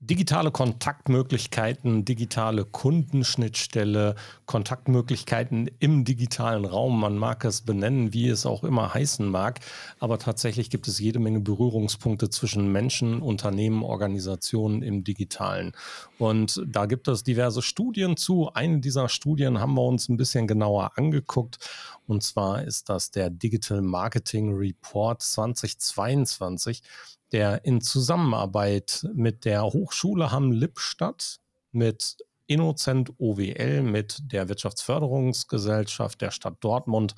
digitale Kontaktmöglichkeiten, digitale Kundenschnittstelle, Kontaktmöglichkeiten im digitalen Raum. Man mag es benennen, wie es auch immer heißen mag, aber tatsächlich gibt es jede Menge Berührungspunkte zwischen Menschen, Unternehmen, Organisationen im digitalen. Und da gibt es diverse Studien zu. Eine dieser Studien haben wir uns ein bisschen genauer angeguckt. Und zwar ist das der Digital Marketing Report 2022 der in Zusammenarbeit mit der Hochschule Hamm-Lippstadt, mit Innocent OWL, mit der Wirtschaftsförderungsgesellschaft der Stadt Dortmund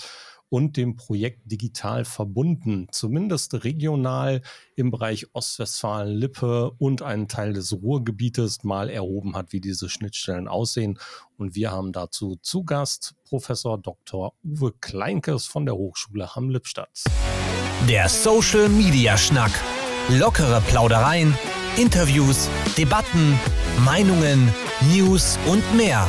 und dem Projekt Digital verbunden, zumindest regional im Bereich Ostwestfalen-Lippe und einen Teil des Ruhrgebietes mal erhoben hat, wie diese Schnittstellen aussehen. Und wir haben dazu zu Gast Professor Dr. Uwe Kleinkes von der Hochschule Hamm-Lippstadt. Der Social Media Schnack Lockere Plaudereien, Interviews, Debatten, Meinungen, News und mehr.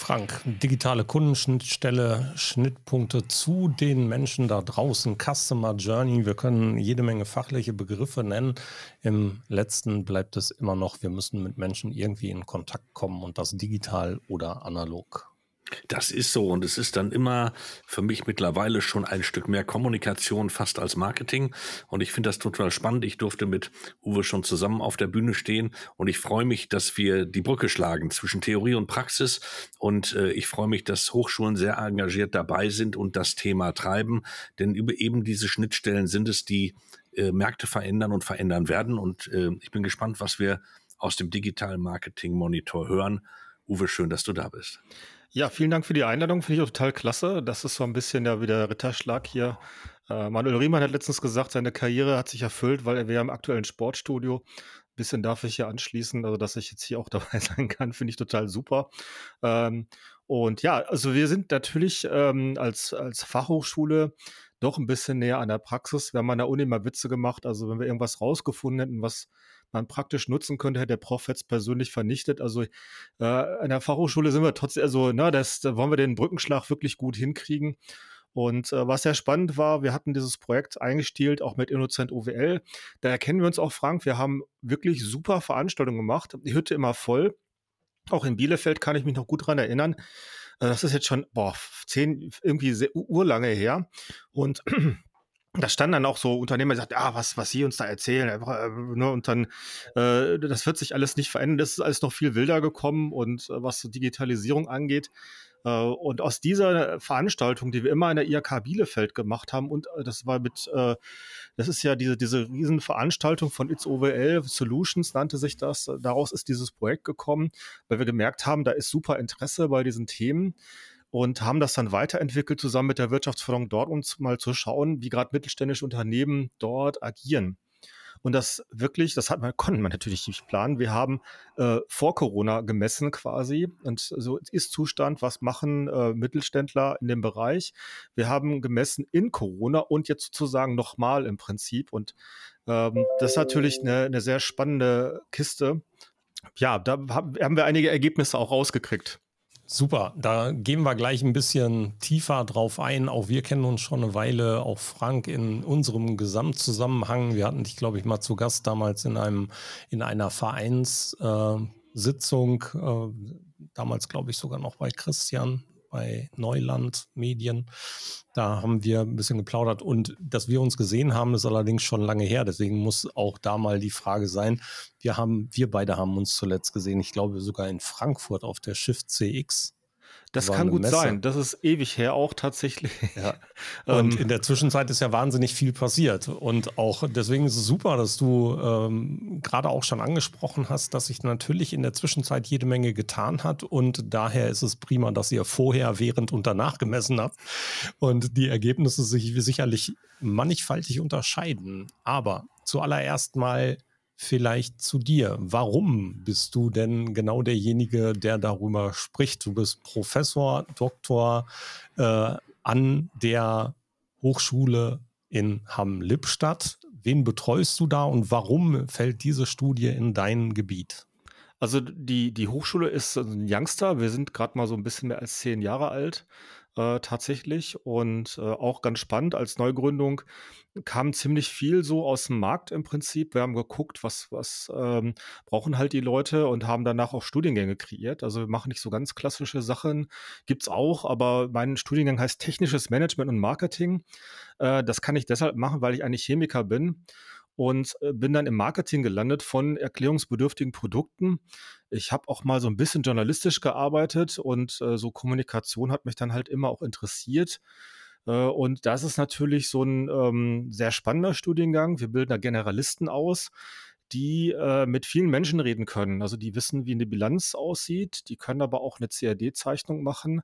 Frank, digitale Kundenschnittstelle, Schnittpunkte zu den Menschen da draußen, Customer Journey. Wir können jede Menge fachliche Begriffe nennen. Im letzten bleibt es immer noch, wir müssen mit Menschen irgendwie in Kontakt kommen und das digital oder analog. Das ist so und es ist dann immer für mich mittlerweile schon ein Stück mehr Kommunikation fast als Marketing und ich finde das total spannend. Ich durfte mit Uwe schon zusammen auf der Bühne stehen und ich freue mich, dass wir die Brücke schlagen zwischen Theorie und Praxis und äh, ich freue mich, dass Hochschulen sehr engagiert dabei sind und das Thema treiben, denn über eben diese Schnittstellen sind es, die äh, Märkte verändern und verändern werden und äh, ich bin gespannt, was wir aus dem digitalen Marketing Monitor hören. Uwe, schön, dass du da bist. Ja, vielen Dank für die Einladung. Finde ich auch total klasse. Das ist so ein bisschen ja wieder Ritterschlag hier. Äh, Manuel Riemann hat letztens gesagt, seine Karriere hat sich erfüllt, weil er wäre im aktuellen Sportstudio. Ein bisschen darf ich hier anschließen, also dass ich jetzt hier auch dabei sein kann, finde ich total super. Ähm, und ja, also wir sind natürlich ähm, als, als Fachhochschule doch ein bisschen näher an der Praxis. Wir haben an der Uni mal Witze gemacht. Also wenn wir irgendwas rausgefunden hätten, was man praktisch nutzen könnte, hätte der Prof jetzt persönlich vernichtet. Also äh, an der Fachhochschule sind wir trotzdem, also na, das, da wollen wir den Brückenschlag wirklich gut hinkriegen. Und äh, was sehr spannend war, wir hatten dieses Projekt eingestielt, auch mit Innocent OWL. Da erkennen wir uns auch, Frank, wir haben wirklich super Veranstaltungen gemacht. Die Hütte immer voll. Auch in Bielefeld kann ich mich noch gut dran erinnern. Äh, das ist jetzt schon, boah, zehn, irgendwie sehr urlange her. Und da standen dann auch so Unternehmer, die sagten, ah, was, was sie uns da erzählen, äh, ne, und dann, äh, das wird sich alles nicht verändern, das ist alles noch viel wilder gekommen und äh, was Digitalisierung angeht. Äh, und aus dieser Veranstaltung, die wir immer in der IHK Bielefeld gemacht haben, und äh, das war mit, äh, das ist ja diese, diese Riesenveranstaltung von It's OWL Solutions, nannte sich das. Daraus ist dieses Projekt gekommen, weil wir gemerkt haben, da ist super Interesse bei diesen Themen und haben das dann weiterentwickelt, zusammen mit der Wirtschaftsförderung dort, um mal zu schauen, wie gerade mittelständische Unternehmen dort agieren. Und das wirklich, das hat man, konnten wir natürlich nicht planen. Wir haben äh, vor Corona gemessen quasi und so ist Zustand, was machen äh, Mittelständler in dem Bereich. Wir haben gemessen in Corona und jetzt sozusagen nochmal im Prinzip. Und ähm, das ist natürlich eine, eine sehr spannende Kiste. Ja, da haben wir einige Ergebnisse auch rausgekriegt. Super, da gehen wir gleich ein bisschen tiefer drauf ein. Auch wir kennen uns schon eine Weile, auch Frank in unserem Gesamtzusammenhang. Wir hatten dich, glaube ich, mal zu Gast damals in einem in einer Vereinssitzung, äh, damals glaube ich sogar noch bei Christian bei Neuland Medien. Da haben wir ein bisschen geplaudert und dass wir uns gesehen haben, ist allerdings schon lange her. Deswegen muss auch da mal die Frage sein. Wir haben, wir beide haben uns zuletzt gesehen. Ich glaube sogar in Frankfurt auf der Shift CX. Das kann gut Messe. sein. Das ist ewig her auch tatsächlich. Ja. Und ähm, in der Zwischenzeit ist ja wahnsinnig viel passiert. Und auch deswegen ist es super, dass du ähm, gerade auch schon angesprochen hast, dass sich natürlich in der Zwischenzeit jede Menge getan hat. Und daher ist es prima, dass ihr vorher, während und danach gemessen habt. Und die Ergebnisse sich sicherlich mannigfaltig unterscheiden. Aber zuallererst mal vielleicht zu dir. Warum bist du denn genau derjenige, der darüber spricht? Du bist Professor, Doktor, äh, an der Hochschule in Hamm-Lippstadt. Wen betreust du da und warum fällt diese Studie in dein Gebiet? Also die, die Hochschule ist ein Youngster. Wir sind gerade mal so ein bisschen mehr als zehn Jahre alt äh, tatsächlich und äh, auch ganz spannend als Neugründung kam ziemlich viel so aus dem Markt im Prinzip. Wir haben geguckt, was, was ähm, brauchen halt die Leute und haben danach auch Studiengänge kreiert. Also wir machen nicht so ganz klassische Sachen, gibt es auch, aber mein Studiengang heißt Technisches Management und Marketing. Äh, das kann ich deshalb machen, weil ich eigentlich Chemiker bin und äh, bin dann im Marketing gelandet von erklärungsbedürftigen Produkten. Ich habe auch mal so ein bisschen journalistisch gearbeitet und äh, so Kommunikation hat mich dann halt immer auch interessiert. Äh, und das ist natürlich so ein ähm, sehr spannender Studiengang. Wir bilden da Generalisten aus, die äh, mit vielen Menschen reden können. Also die wissen, wie eine Bilanz aussieht, die können aber auch eine CAD-Zeichnung machen.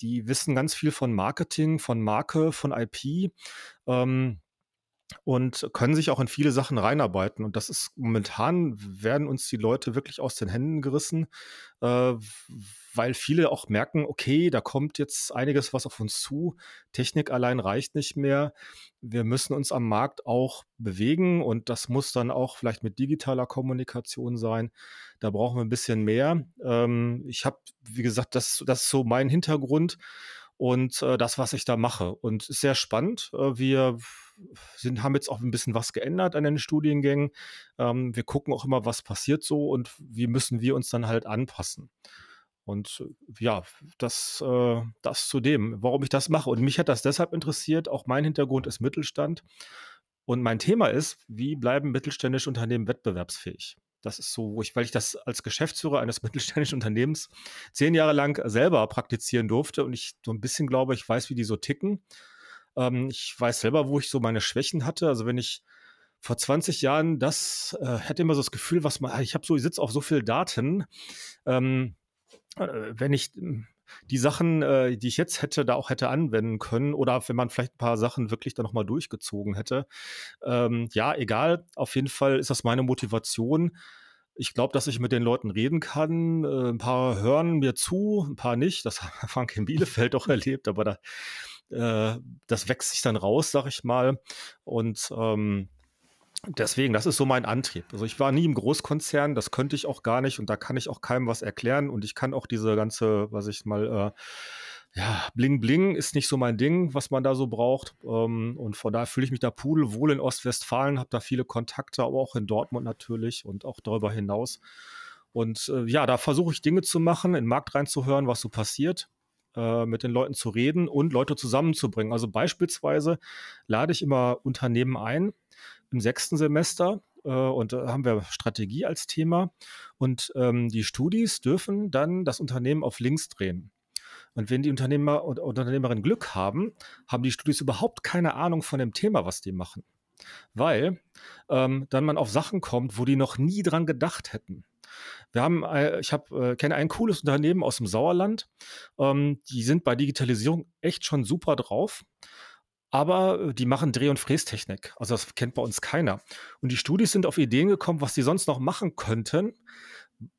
Die wissen ganz viel von Marketing, von Marke, von IP. Ähm, und können sich auch in viele Sachen reinarbeiten. Und das ist momentan werden uns die Leute wirklich aus den Händen gerissen, äh, weil viele auch merken, okay, da kommt jetzt einiges was auf uns zu. Technik allein reicht nicht mehr. Wir müssen uns am Markt auch bewegen und das muss dann auch vielleicht mit digitaler Kommunikation sein. Da brauchen wir ein bisschen mehr. Ähm, ich habe, wie gesagt, das, das ist so mein Hintergrund und äh, das, was ich da mache. Und ist sehr spannend. Äh, wir sind, haben jetzt auch ein bisschen was geändert an den Studiengängen. Ähm, wir gucken auch immer, was passiert so und wie müssen wir uns dann halt anpassen. Und äh, ja, das, äh, das zu dem, warum ich das mache. Und mich hat das deshalb interessiert. Auch mein Hintergrund ist Mittelstand. Und mein Thema ist, wie bleiben mittelständische Unternehmen wettbewerbsfähig? Das ist so, wo ich, weil ich das als Geschäftsführer eines mittelständischen Unternehmens zehn Jahre lang selber praktizieren durfte und ich so ein bisschen glaube, ich weiß, wie die so ticken. Ähm, ich weiß selber, wo ich so meine Schwächen hatte. Also wenn ich vor 20 Jahren das, äh, hätte immer so das Gefühl, was man, ich habe so, ich sitze auf so viel Daten. Ähm, äh, wenn ich die Sachen, äh, die ich jetzt hätte, da auch hätte anwenden können oder wenn man vielleicht ein paar Sachen wirklich dann nochmal durchgezogen hätte. Ähm, ja, egal. Auf jeden Fall ist das meine Motivation. Ich glaube, dass ich mit den Leuten reden kann. Äh, ein paar hören mir zu, ein paar nicht. Das haben Frank in Bielefeld auch erlebt, aber da, äh, das wächst sich dann raus, sag ich mal. Und ähm, Deswegen, das ist so mein Antrieb. Also ich war nie im Großkonzern, das könnte ich auch gar nicht und da kann ich auch keinem was erklären und ich kann auch diese ganze, was ich mal, äh, ja, Bling Bling ist nicht so mein Ding, was man da so braucht. Ähm, und von daher fühle ich mich da pudelwohl in Ostwestfalen, habe da viele Kontakte, aber auch in Dortmund natürlich und auch darüber hinaus. Und äh, ja, da versuche ich Dinge zu machen, in den Markt reinzuhören, was so passiert äh, mit den Leuten zu reden und Leute zusammenzubringen. Also beispielsweise lade ich immer Unternehmen ein, im sechsten Semester äh, und da haben wir Strategie als Thema. Und ähm, die Studis dürfen dann das Unternehmen auf links drehen. Und wenn die Unternehmer und Unternehmerinnen Glück haben, haben die Studis überhaupt keine Ahnung von dem Thema, was die machen. Weil ähm, dann man auf Sachen kommt, wo die noch nie dran gedacht hätten. Wir haben, äh, ich habe, äh, kenne ein cooles Unternehmen aus dem Sauerland. Ähm, die sind bei Digitalisierung echt schon super drauf. Aber äh, die machen Dreh- und Frästechnik. Also das kennt bei uns keiner. Und die Studis sind auf Ideen gekommen, was die sonst noch machen könnten,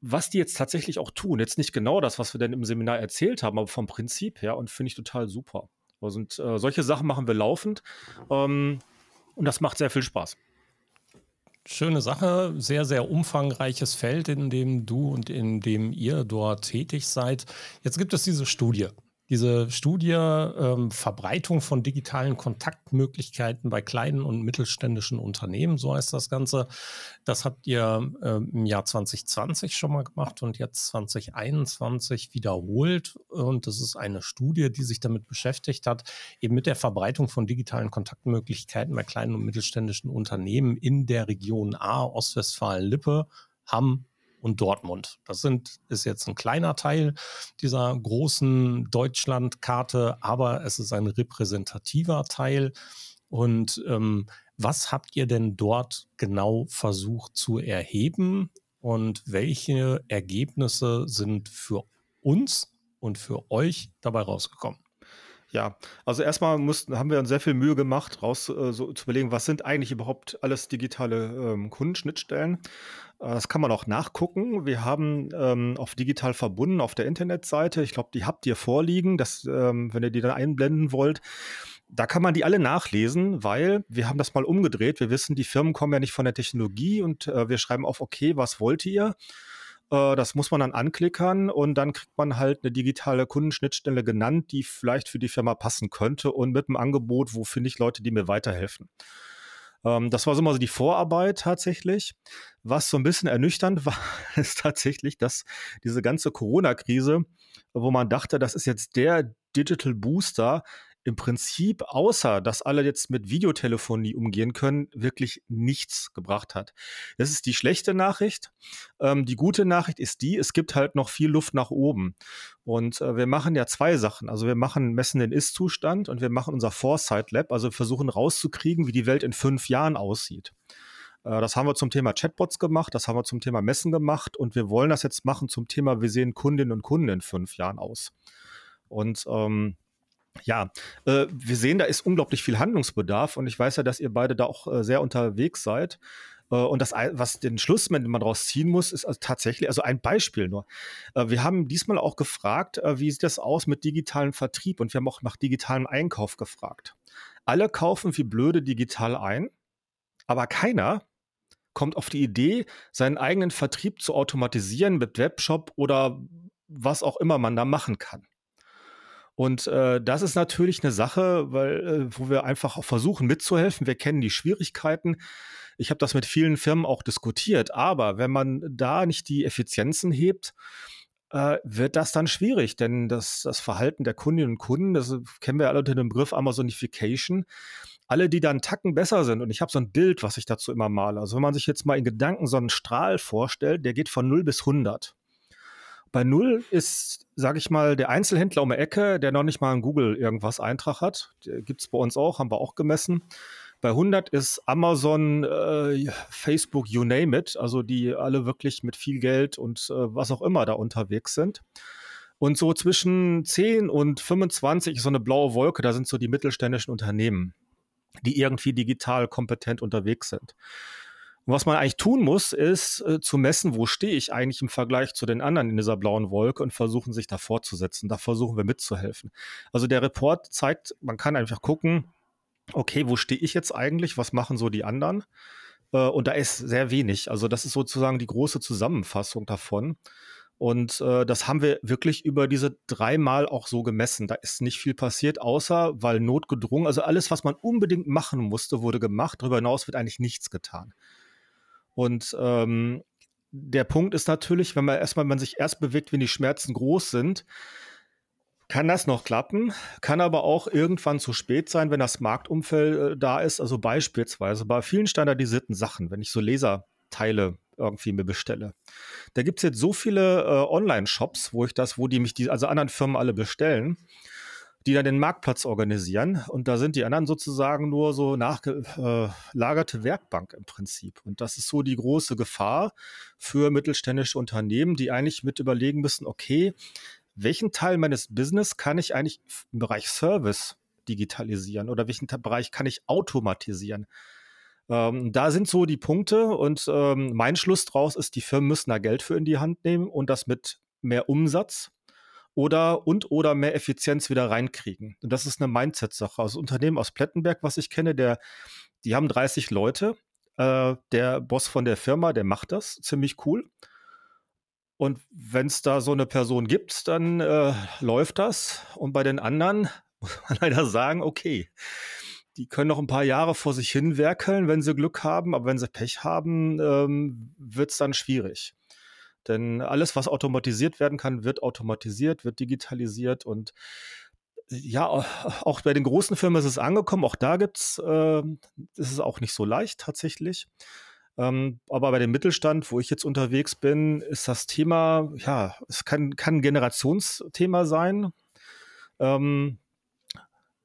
was die jetzt tatsächlich auch tun. Jetzt nicht genau das, was wir denn im Seminar erzählt haben, aber vom Prinzip her und finde ich total super. Also, und äh, solche Sachen machen wir laufend ähm, und das macht sehr viel Spaß. Schöne Sache, sehr, sehr umfangreiches Feld, in dem du und in dem ihr dort tätig seid. Jetzt gibt es diese Studie, diese Studie ähm, Verbreitung von digitalen Kontaktmöglichkeiten bei kleinen und mittelständischen Unternehmen, so heißt das Ganze. Das habt ihr ähm, im Jahr 2020 schon mal gemacht und jetzt 2021 wiederholt. Und das ist eine Studie, die sich damit beschäftigt hat, eben mit der Verbreitung von digitalen Kontaktmöglichkeiten bei kleinen und mittelständischen Unternehmen in der Region A, Ostwestfalen-Lippe, Hamm, und Dortmund. Das sind, ist jetzt ein kleiner Teil dieser großen Deutschlandkarte, aber es ist ein repräsentativer Teil. Und ähm, was habt ihr denn dort genau versucht zu erheben und welche Ergebnisse sind für uns und für euch dabei rausgekommen? Ja, also erstmal mussten, haben wir uns sehr viel Mühe gemacht, raus äh, so zu überlegen, was sind eigentlich überhaupt alles digitale ähm, Kundenschnittstellen. Äh, das kann man auch nachgucken. Wir haben ähm, auf digital verbunden auf der Internetseite, ich glaube, die habt ihr vorliegen, dass, ähm, wenn ihr die dann einblenden wollt, da kann man die alle nachlesen, weil wir haben das mal umgedreht. Wir wissen, die Firmen kommen ja nicht von der Technologie und äh, wir schreiben auf, okay, was wollt ihr? Äh, das muss man dann anklickern und dann kriegt man halt eine digitale Kundenschnittstelle genannt, die vielleicht für die Firma passen könnte und mit einem Angebot, wo finde ich Leute, die mir weiterhelfen. Ähm, das war so mal so die Vorarbeit tatsächlich. Was so ein bisschen ernüchternd war, ist tatsächlich, dass diese ganze Corona-Krise, wo man dachte, das ist jetzt der Digital Booster, im Prinzip, außer dass alle jetzt mit Videotelefonie umgehen können, wirklich nichts gebracht hat. Das ist die schlechte Nachricht. Ähm, die gute Nachricht ist die, es gibt halt noch viel Luft nach oben. Und äh, wir machen ja zwei Sachen. Also wir machen, messen den Ist-Zustand und wir machen unser Foresight Lab, also versuchen rauszukriegen, wie die Welt in fünf Jahren aussieht. Äh, das haben wir zum Thema Chatbots gemacht, das haben wir zum Thema Messen gemacht und wir wollen das jetzt machen zum Thema, wie sehen Kundinnen und Kunden in fünf Jahren aus. Und ähm, ja, äh, wir sehen, da ist unglaublich viel Handlungsbedarf und ich weiß ja, dass ihr beide da auch äh, sehr unterwegs seid. Äh, und das, was den Schluss, den man daraus ziehen muss, ist also tatsächlich, also ein Beispiel nur. Äh, wir haben diesmal auch gefragt, äh, wie sieht das aus mit digitalem Vertrieb und wir haben auch nach digitalem Einkauf gefragt. Alle kaufen wie blöde digital ein, aber keiner kommt auf die Idee, seinen eigenen Vertrieb zu automatisieren mit Webshop oder was auch immer man da machen kann. Und äh, das ist natürlich eine Sache, weil, äh, wo wir einfach auch versuchen mitzuhelfen. Wir kennen die Schwierigkeiten. Ich habe das mit vielen Firmen auch diskutiert. Aber wenn man da nicht die Effizienzen hebt, äh, wird das dann schwierig, denn das, das Verhalten der Kundinnen und Kunden, das kennen wir alle unter dem Begriff Amazonification, alle, die dann Tacken besser sind, und ich habe so ein Bild, was ich dazu immer male. Also wenn man sich jetzt mal in Gedanken so einen Strahl vorstellt, der geht von 0 bis 100. Bei null ist, sage ich mal, der Einzelhändler um die Ecke, der noch nicht mal in Google irgendwas Eintrag hat. Gibt es bei uns auch, haben wir auch gemessen. Bei 100 ist Amazon, äh, Facebook, you name it, also die alle wirklich mit viel Geld und äh, was auch immer da unterwegs sind. Und so zwischen 10 und 25 ist so eine blaue Wolke, da sind so die mittelständischen Unternehmen, die irgendwie digital kompetent unterwegs sind. Und was man eigentlich tun muss, ist äh, zu messen, wo stehe ich eigentlich im Vergleich zu den anderen in dieser blauen Wolke und versuchen, sich da fortzusetzen. Da versuchen wir mitzuhelfen. Also der Report zeigt, man kann einfach gucken, okay, wo stehe ich jetzt eigentlich? Was machen so die anderen? Äh, und da ist sehr wenig. Also das ist sozusagen die große Zusammenfassung davon. Und äh, das haben wir wirklich über diese dreimal auch so gemessen. Da ist nicht viel passiert, außer weil notgedrungen, also alles, was man unbedingt machen musste, wurde gemacht. Darüber hinaus wird eigentlich nichts getan. Und ähm, der Punkt ist natürlich, wenn man erstmal man sich erst bewegt, wenn die Schmerzen groß sind, kann das noch klappen, kann aber auch irgendwann zu spät sein, wenn das Marktumfeld äh, da ist. Also beispielsweise bei vielen standardisierten Sachen, wenn ich so Laserteile irgendwie mir bestelle. Da gibt es jetzt so viele äh, Online-Shops, wo ich das, wo die mich die, also anderen Firmen alle bestellen die dann den Marktplatz organisieren. Und da sind die anderen sozusagen nur so nachgelagerte äh, Werkbank im Prinzip. Und das ist so die große Gefahr für mittelständische Unternehmen, die eigentlich mit überlegen müssen, okay, welchen Teil meines Business kann ich eigentlich im Bereich Service digitalisieren oder welchen Bereich kann ich automatisieren? Ähm, da sind so die Punkte und ähm, mein Schluss draus ist, die Firmen müssen da Geld für in die Hand nehmen und das mit mehr Umsatz oder und oder mehr Effizienz wieder reinkriegen. Und das ist eine Mindset-Sache. Also Unternehmen aus Plettenberg, was ich kenne, der, die haben 30 Leute. Äh, der Boss von der Firma, der macht das ziemlich cool. Und wenn es da so eine Person gibt, dann äh, läuft das. Und bei den anderen muss man leider sagen, okay, die können noch ein paar Jahre vor sich hin werkeln, wenn sie Glück haben, aber wenn sie Pech haben, ähm, wird es dann schwierig. Denn alles, was automatisiert werden kann, wird automatisiert, wird digitalisiert und ja, auch bei den großen Firmen ist es angekommen. Auch da gibt's, äh, ist es auch nicht so leicht tatsächlich. Ähm, aber bei dem Mittelstand, wo ich jetzt unterwegs bin, ist das Thema, ja, es kann, kann ein Generationsthema sein. Ähm,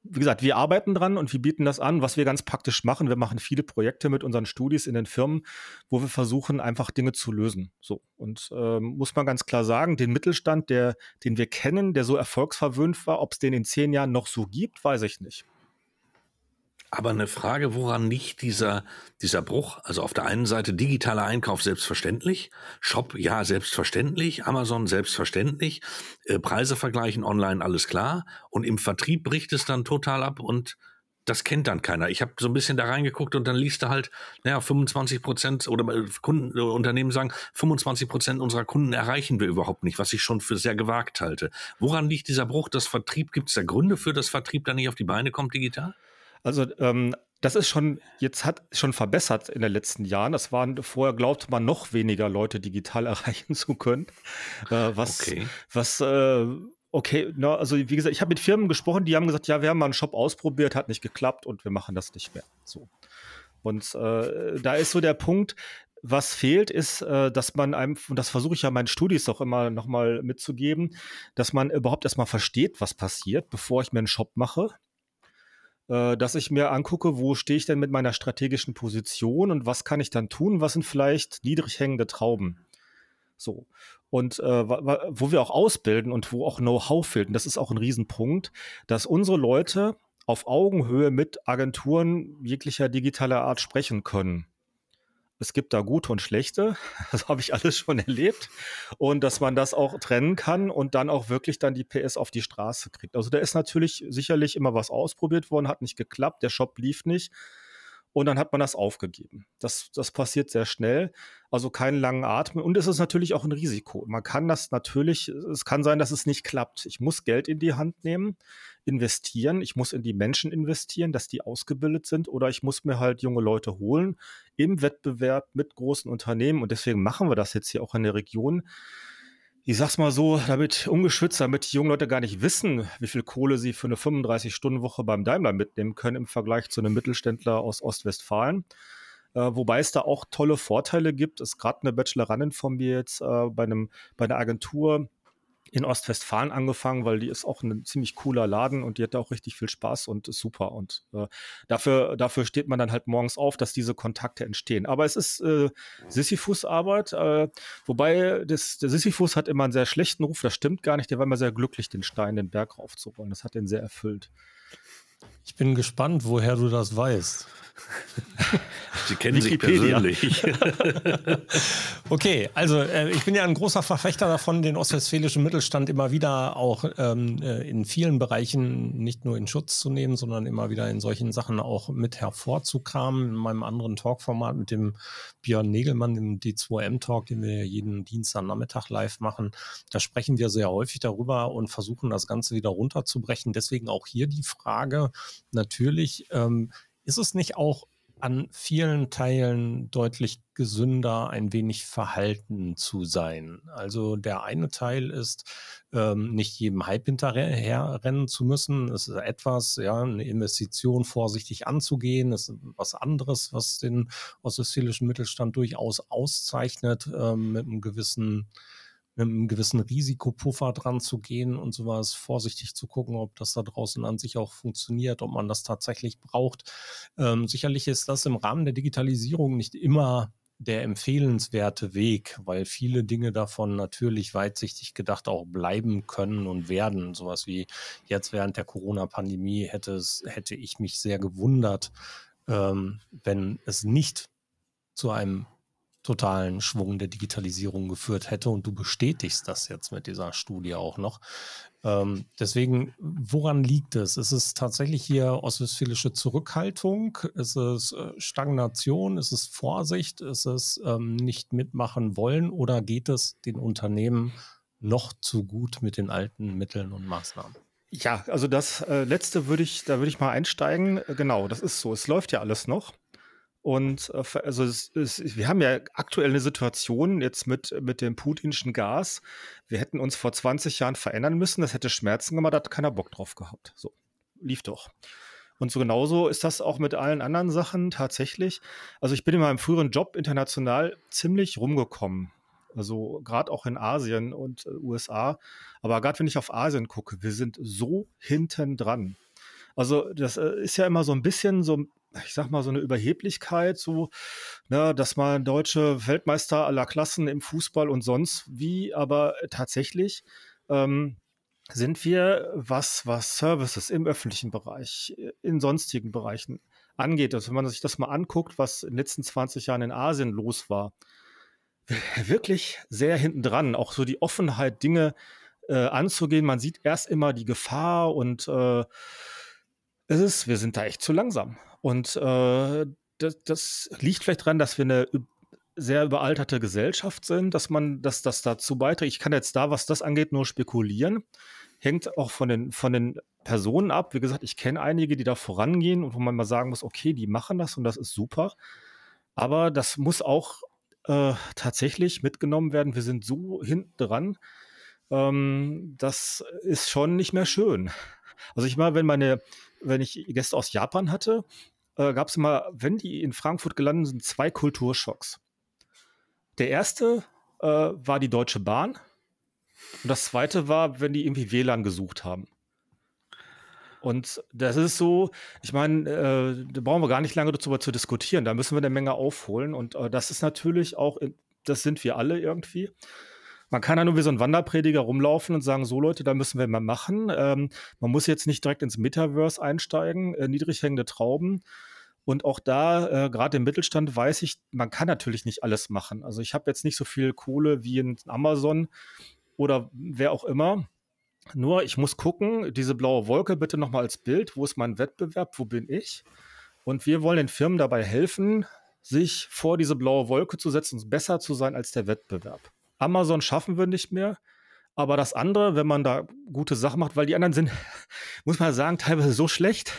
wie gesagt, wir arbeiten dran und wir bieten das an, was wir ganz praktisch machen. Wir machen viele Projekte mit unseren Studis in den Firmen, wo wir versuchen, einfach Dinge zu lösen. So. Und ähm, muss man ganz klar sagen, den Mittelstand, der, den wir kennen, der so erfolgsverwöhnt war, ob es den in zehn Jahren noch so gibt, weiß ich nicht. Aber eine Frage, woran nicht dieser, dieser Bruch? Also auf der einen Seite digitaler Einkauf selbstverständlich, Shop ja selbstverständlich, Amazon selbstverständlich, äh, Preise vergleichen online alles klar und im Vertrieb bricht es dann total ab und das kennt dann keiner. Ich habe so ein bisschen da reingeguckt und dann liest du halt, naja, 25 Prozent oder äh, Kunden, äh, Unternehmen sagen, 25 Prozent unserer Kunden erreichen wir überhaupt nicht, was ich schon für sehr gewagt halte. Woran liegt dieser Bruch? Das Vertrieb, gibt es da Gründe für, dass Vertrieb da nicht auf die Beine kommt digital? Also ähm, das ist schon, jetzt hat schon verbessert in den letzten Jahren. Das waren, vorher glaubte man noch weniger Leute digital erreichen zu können. Äh, was, okay. was, äh, okay, na, also wie gesagt, ich habe mit Firmen gesprochen, die haben gesagt, ja, wir haben mal einen Shop ausprobiert, hat nicht geklappt und wir machen das nicht mehr. So. Und äh, da ist so der Punkt, was fehlt, ist, äh, dass man einem, und das versuche ich ja meinen Studis auch immer nochmal mitzugeben, dass man überhaupt erstmal versteht, was passiert, bevor ich mir einen Shop mache dass ich mir angucke, wo stehe ich denn mit meiner strategischen Position und was kann ich dann tun, was sind vielleicht niedrig hängende Trauben. So. Und äh, wo wir auch ausbilden und wo auch Know-how fehlt, und das ist auch ein Riesenpunkt, dass unsere Leute auf Augenhöhe mit Agenturen jeglicher digitaler Art sprechen können es gibt da gute und schlechte. Das habe ich alles schon erlebt. Und dass man das auch trennen kann und dann auch wirklich dann die PS auf die Straße kriegt. Also da ist natürlich sicherlich immer was ausprobiert worden, hat nicht geklappt, der Shop lief nicht und dann hat man das aufgegeben. Das, das passiert sehr schnell, also keinen langen Atem und es ist natürlich auch ein Risiko. Man kann das natürlich, es kann sein, dass es nicht klappt. Ich muss Geld in die Hand nehmen, investieren, ich muss in die Menschen investieren, dass die ausgebildet sind oder ich muss mir halt junge Leute holen im Wettbewerb mit großen Unternehmen und deswegen machen wir das jetzt hier auch in der Region ich sag's mal so, damit ungeschützt, damit die jungen Leute gar nicht wissen, wie viel Kohle sie für eine 35-Stunden-Woche beim Daimler mitnehmen können im Vergleich zu einem Mittelständler aus Ostwestfalen. Äh, wobei es da auch tolle Vorteile gibt. Es ist gerade eine Bachelorandin von mir jetzt äh, bei, einem, bei einer Agentur, in Ostwestfalen angefangen, weil die ist auch ein ziemlich cooler Laden und die hat da auch richtig viel Spaß und ist super. Und äh, dafür, dafür steht man dann halt morgens auf, dass diese Kontakte entstehen. Aber es ist äh, Sisyphus-Arbeit, äh, wobei das, der Sisyphus hat immer einen sehr schlechten Ruf, das stimmt gar nicht. Der war immer sehr glücklich, den Stein den Berg raufzurollen. Das hat ihn sehr erfüllt. Ich bin gespannt, woher du das weißt. Sie kennen Wikipedia. sich persönlich. okay, also äh, ich bin ja ein großer Verfechter davon, den ostwestfälischen Mittelstand immer wieder auch ähm, äh, in vielen Bereichen nicht nur in Schutz zu nehmen, sondern immer wieder in solchen Sachen auch mit hervorzukramen. In meinem anderen Talkformat mit dem Björn Negelmann, dem D2M-Talk, den wir jeden Dienstagnachmittag live machen, da sprechen wir sehr häufig darüber und versuchen das Ganze wieder runterzubrechen. Deswegen auch hier die Frage, natürlich, ähm, ist es nicht auch an vielen Teilen deutlich gesünder, ein wenig verhalten zu sein. Also der eine Teil ist, ähm, nicht jedem Hype hinterherrennen zu müssen. Es ist etwas, ja, eine Investition vorsichtig anzugehen. Es ist was anderes, was den ostwestfälischen Mittelstand durchaus auszeichnet, ähm, mit einem gewissen mit einem gewissen Risikopuffer dran zu gehen und sowas, vorsichtig zu gucken, ob das da draußen an sich auch funktioniert, ob man das tatsächlich braucht. Ähm, sicherlich ist das im Rahmen der Digitalisierung nicht immer der empfehlenswerte Weg, weil viele Dinge davon natürlich weitsichtig gedacht auch bleiben können und werden. Sowas wie jetzt während der Corona-Pandemie hätte, hätte ich mich sehr gewundert, ähm, wenn es nicht zu einem totalen Schwung der Digitalisierung geführt hätte. Und du bestätigst das jetzt mit dieser Studie auch noch. Ähm, deswegen, woran liegt es? Ist es tatsächlich hier ostwestfälische Zurückhaltung? Ist es äh, Stagnation? Ist es Vorsicht? Ist es ähm, nicht mitmachen wollen? Oder geht es den Unternehmen noch zu gut mit den alten Mitteln und Maßnahmen? Ja, also das äh, letzte würde ich, da würde ich mal einsteigen. Äh, genau, das ist so. Es läuft ja alles noch. Und äh, also es, es, wir haben ja aktuell eine Situation jetzt mit, mit dem putinschen Gas. Wir hätten uns vor 20 Jahren verändern müssen. Das hätte Schmerzen gemacht, da hat keiner Bock drauf gehabt. So, lief doch. Und so genauso ist das auch mit allen anderen Sachen tatsächlich. Also ich bin in meinem früheren Job international ziemlich rumgekommen. Also gerade auch in Asien und äh, USA. Aber gerade wenn ich auf Asien gucke, wir sind so hinten dran. Also das äh, ist ja immer so ein bisschen so, ich sag mal, so eine Überheblichkeit, so, ne, dass man deutsche Weltmeister aller Klassen im Fußball und sonst wie, aber tatsächlich ähm, sind wir, was, was Services im öffentlichen Bereich, in sonstigen Bereichen angeht, also wenn man sich das mal anguckt, was in den letzten 20 Jahren in Asien los war, wirklich sehr hinten dran. Auch so die Offenheit, Dinge äh, anzugehen. Man sieht erst immer die Gefahr und äh, es ist, wir sind da echt zu langsam. Und äh, das, das, liegt vielleicht daran, dass wir eine sehr überalterte Gesellschaft sind, dass man, dass das dazu beiträgt. Ich kann jetzt da, was das angeht, nur spekulieren. Hängt auch von den, von den Personen ab. Wie gesagt, ich kenne einige, die da vorangehen und wo man mal sagen muss, okay, die machen das und das ist super. Aber das muss auch äh, tatsächlich mitgenommen werden. Wir sind so hinten dran. Ähm, das ist schon nicht mehr schön. Also ich meine, wenn meine, wenn ich Gäste aus Japan hatte, äh, gab es immer, wenn die in Frankfurt gelandet sind, zwei Kulturschocks. Der erste äh, war die Deutsche Bahn und das zweite war, wenn die irgendwie WLAN gesucht haben. Und das ist so, ich meine, äh, da brauchen wir gar nicht lange darüber zu diskutieren. Da müssen wir eine Menge aufholen. Und äh, das ist natürlich auch, das sind wir alle irgendwie. Man kann ja nur wie so ein Wanderprediger rumlaufen und sagen, so Leute, da müssen wir mal machen. Ähm, man muss jetzt nicht direkt ins Metaverse einsteigen, äh, niedrig hängende Trauben. Und auch da, äh, gerade im Mittelstand, weiß ich, man kann natürlich nicht alles machen. Also ich habe jetzt nicht so viel Kohle wie in Amazon oder wer auch immer. Nur, ich muss gucken, diese blaue Wolke bitte nochmal als Bild. Wo ist mein Wettbewerb? Wo bin ich? Und wir wollen den Firmen dabei helfen, sich vor diese blaue Wolke zu setzen und besser zu sein als der Wettbewerb. Amazon schaffen wir nicht mehr. Aber das andere, wenn man da gute Sachen macht, weil die anderen sind, muss man sagen, teilweise so schlecht,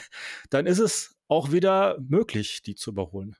dann ist es auch wieder möglich, die zu überholen.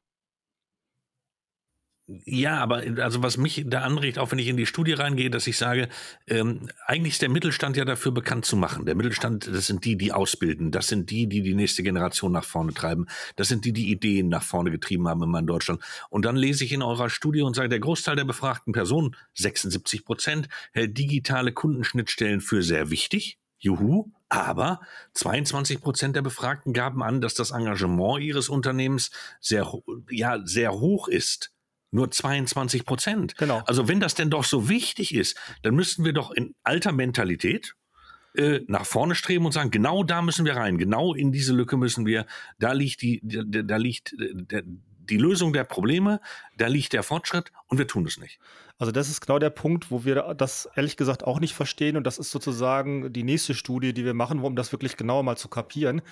Ja, aber also was mich da anregt, auch wenn ich in die Studie reingehe, dass ich sage, ähm, eigentlich ist der Mittelstand ja dafür bekannt zu machen. Der Mittelstand, das sind die, die ausbilden, das sind die, die die nächste Generation nach vorne treiben, das sind die, die Ideen nach vorne getrieben haben immer in Deutschland. Und dann lese ich in eurer Studie und sage, der Großteil der befragten Personen, 76 Prozent, hält digitale Kundenschnittstellen für sehr wichtig. Juhu. Aber 22 Prozent der Befragten gaben an, dass das Engagement ihres Unternehmens sehr, ja, sehr hoch ist nur 22 Prozent. Genau. Also wenn das denn doch so wichtig ist, dann müssten wir doch in alter Mentalität äh, nach vorne streben und sagen, genau da müssen wir rein, genau in diese Lücke müssen wir, da liegt die, da, da liegt äh, der, die Lösung der Probleme, da liegt der Fortschritt und wir tun es nicht. Also das ist genau der Punkt, wo wir das ehrlich gesagt auch nicht verstehen und das ist sozusagen die nächste Studie, die wir machen, um das wirklich genauer mal zu kapieren.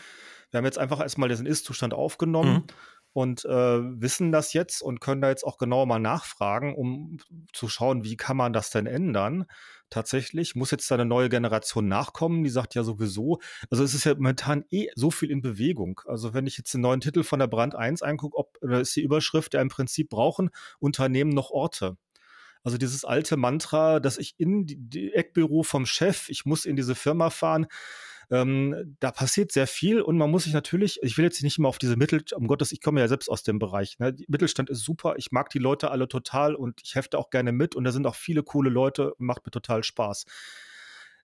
Wir haben jetzt einfach erstmal diesen Ist-Zustand aufgenommen. Mhm und äh, wissen das jetzt und können da jetzt auch genauer mal nachfragen, um zu schauen, wie kann man das denn ändern. Tatsächlich muss jetzt da eine neue Generation nachkommen, die sagt ja sowieso, also es ist ja momentan eh so viel in Bewegung. Also wenn ich jetzt den neuen Titel von der Brand 1 angucke, ob da ist die Überschrift ja im Prinzip brauchen Unternehmen noch Orte. Also dieses alte Mantra, dass ich in die, die Eckbüro vom Chef, ich muss in diese Firma fahren, ähm, da passiert sehr viel und man muss sich natürlich, ich will jetzt nicht immer auf diese Mittel, um Gottes, ich komme ja selbst aus dem Bereich. Ne? Mittelstand ist super, ich mag die Leute alle total und ich hefte auch gerne mit und da sind auch viele coole Leute macht mir total Spaß.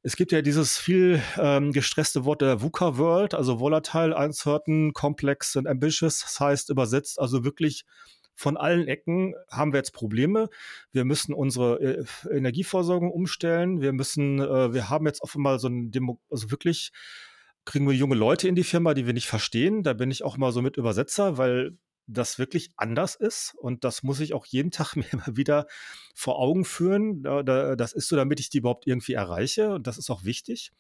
Es gibt ja dieses viel ähm, gestresste Wort der VUCA World, also volatile, uncertain, complex and ambitious. Das heißt übersetzt also wirklich von allen Ecken haben wir jetzt Probleme. Wir müssen unsere äh, Energieversorgung umstellen. Wir müssen, äh, wir haben jetzt offenbar so ein Demo, also wirklich kriegen wir junge Leute in die Firma, die wir nicht verstehen. Da bin ich auch mal so mit Übersetzer, weil das wirklich anders ist und das muss ich auch jeden Tag mir immer wieder vor Augen führen. Das ist so, damit ich die überhaupt irgendwie erreiche und das ist auch wichtig.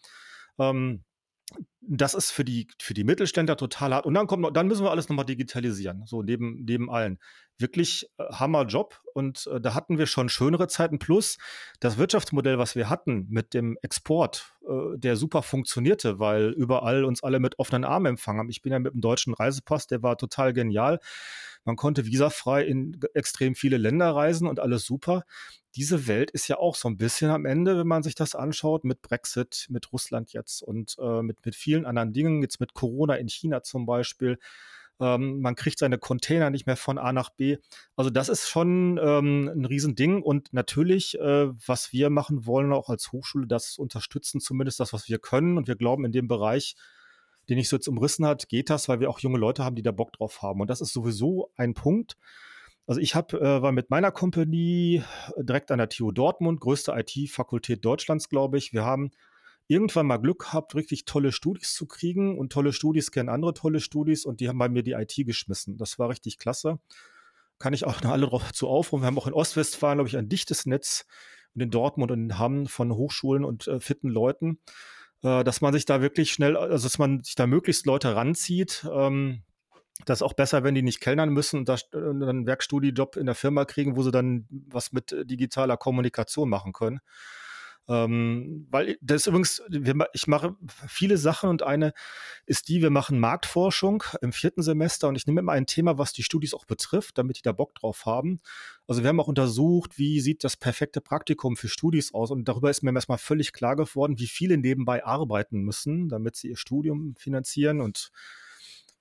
Ähm, das ist für die, für die Mittelständler total hart. Und dann kommt noch, dann müssen wir alles nochmal digitalisieren, so neben, neben allen. Wirklich äh, Hammerjob. Und äh, da hatten wir schon schönere Zeiten. Plus das Wirtschaftsmodell, was wir hatten mit dem Export, äh, der super funktionierte, weil überall uns alle mit offenen Armen empfangen haben. Ich bin ja mit dem deutschen Reisepass, der war total genial. Man konnte visafrei in extrem viele Länder reisen und alles super diese Welt ist ja auch so ein bisschen am Ende, wenn man sich das anschaut, mit Brexit, mit Russland jetzt und äh, mit, mit vielen anderen Dingen, jetzt mit Corona in China zum Beispiel. Ähm, man kriegt seine Container nicht mehr von A nach B. Also das ist schon ähm, ein Riesending und natürlich, äh, was wir machen wollen, auch als Hochschule, das unterstützen zumindest das, was wir können und wir glauben in dem Bereich, den ich so jetzt umrissen hat, geht das, weil wir auch junge Leute haben, die da Bock drauf haben. Und das ist sowieso ein Punkt. Also ich hab, äh, war mit meiner Company direkt an der TU Dortmund, größte IT-Fakultät Deutschlands, glaube ich. Wir haben irgendwann mal Glück gehabt, richtig tolle Studis zu kriegen und tolle Studis kennen andere tolle Studis und die haben bei mir die IT geschmissen. Das war richtig klasse. Kann ich auch noch alle dazu aufrufen. Wir haben auch in Ostwestfalen, glaube ich, ein dichtes Netz in Dortmund und in Hamm von Hochschulen und äh, fitten Leuten, äh, dass man sich da wirklich schnell, also dass man sich da möglichst Leute ranzieht. Ähm, das ist auch besser, wenn die nicht kellnern müssen und da, äh, einen Werkstudiejob in der Firma kriegen, wo sie dann was mit äh, digitaler Kommunikation machen können. Ähm, weil das ist übrigens, ich mache viele Sachen und eine ist die, wir machen Marktforschung im vierten Semester und ich nehme immer ein Thema, was die Studis auch betrifft, damit die da Bock drauf haben. Also wir haben auch untersucht, wie sieht das perfekte Praktikum für Studis aus und darüber ist mir erstmal völlig klar geworden, wie viele nebenbei arbeiten müssen, damit sie ihr Studium finanzieren und